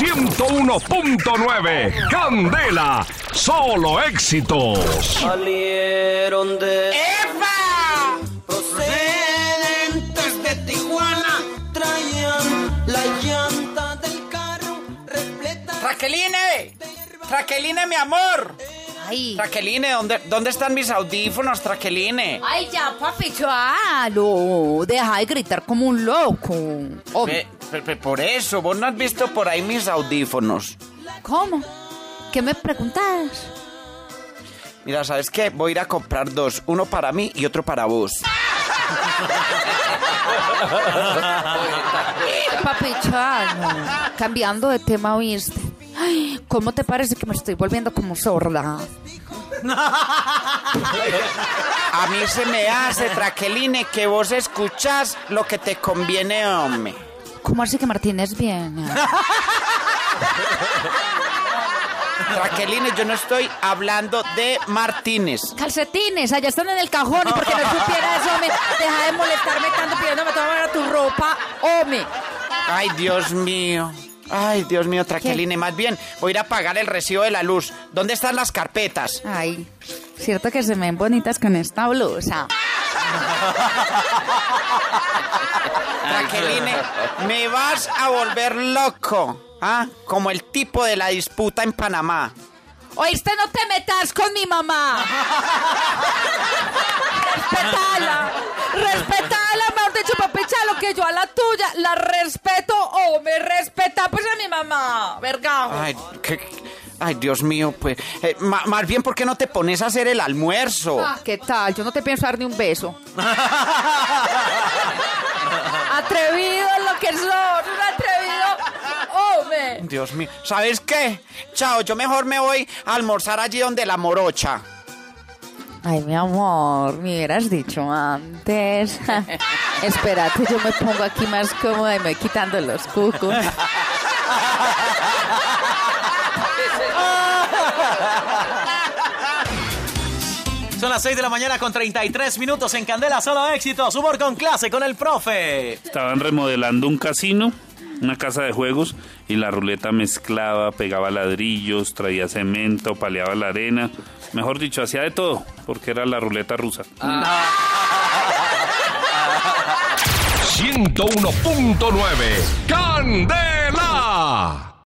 101.9. Candela, solo éxitos. Salieron de ¡Epa! procedentes de Tijuana. Traían la llanta del carro repleta. ¡Traqueline! ¡Traqueline, mi amor! Ay, Traqueline, ¿dónde, ¿dónde están mis audífonos, Traqueline? ay, ya, papi, chalo. Deja de gritar como un loco. Oh, por eso, vos no has visto por ahí mis audífonos. ¿Cómo? ¿Qué me preguntas? Mira, ¿sabes qué? Voy a ir a comprar dos, uno para mí y otro para vos. Papi, chalo. Cambiando de tema, ¿oíste? Ay, ¿cómo te parece que me estoy volviendo como sorda? A mí se me hace, Traqueline, que vos escuchás lo que te conviene, hombre. ¿Cómo así que Martínez viene? Traqueline, yo no estoy hablando de Martínez. Calcetines, allá están en el cajón y porque no supiera eso, hombre, deja de molestarme tanto pidiéndome toda tu ropa, hombre. Ay, Dios mío. Ay, Dios mío, Traqueline. Más bien, voy a ir a pagar el recibo de la luz. ¿Dónde están las carpetas? Ay, cierto que se ven bonitas con esta blusa. Traqueline, me vas a volver loco. ¿Ah? Como el tipo de la disputa en Panamá. Oíste, no te metas con mi mamá. Respetala. Respetala, mejor dicho, papi Chalo, que yo a la tuya la respeto o me respeta pues a mi mamá. Verga. Ay, qué- ay, Dios mío, pues. eh, ma- más bien, ¿por qué no te pones a hacer el almuerzo? Ah, ¿Qué tal? Yo no te pienso dar ni un beso. Atrevido es lo que sos, un atrevido. Hombre. Dios mío. ¿Sabes qué? Chao, yo mejor me voy a almorzar allí donde la morocha. Ay, mi amor, me hubieras dicho antes. Espérate, yo me pongo aquí más cómoda y me voy quitando los cucos. Son las 6 de la mañana con 33 minutos en Candela, solo éxitos. Humor con clase con el profe. Estaban remodelando un casino, una casa de juegos, y la ruleta mezclaba, pegaba ladrillos, traía cemento, paleaba la arena. Mejor dicho, hacía de todo, porque era la ruleta rusa. 101.9. Candela.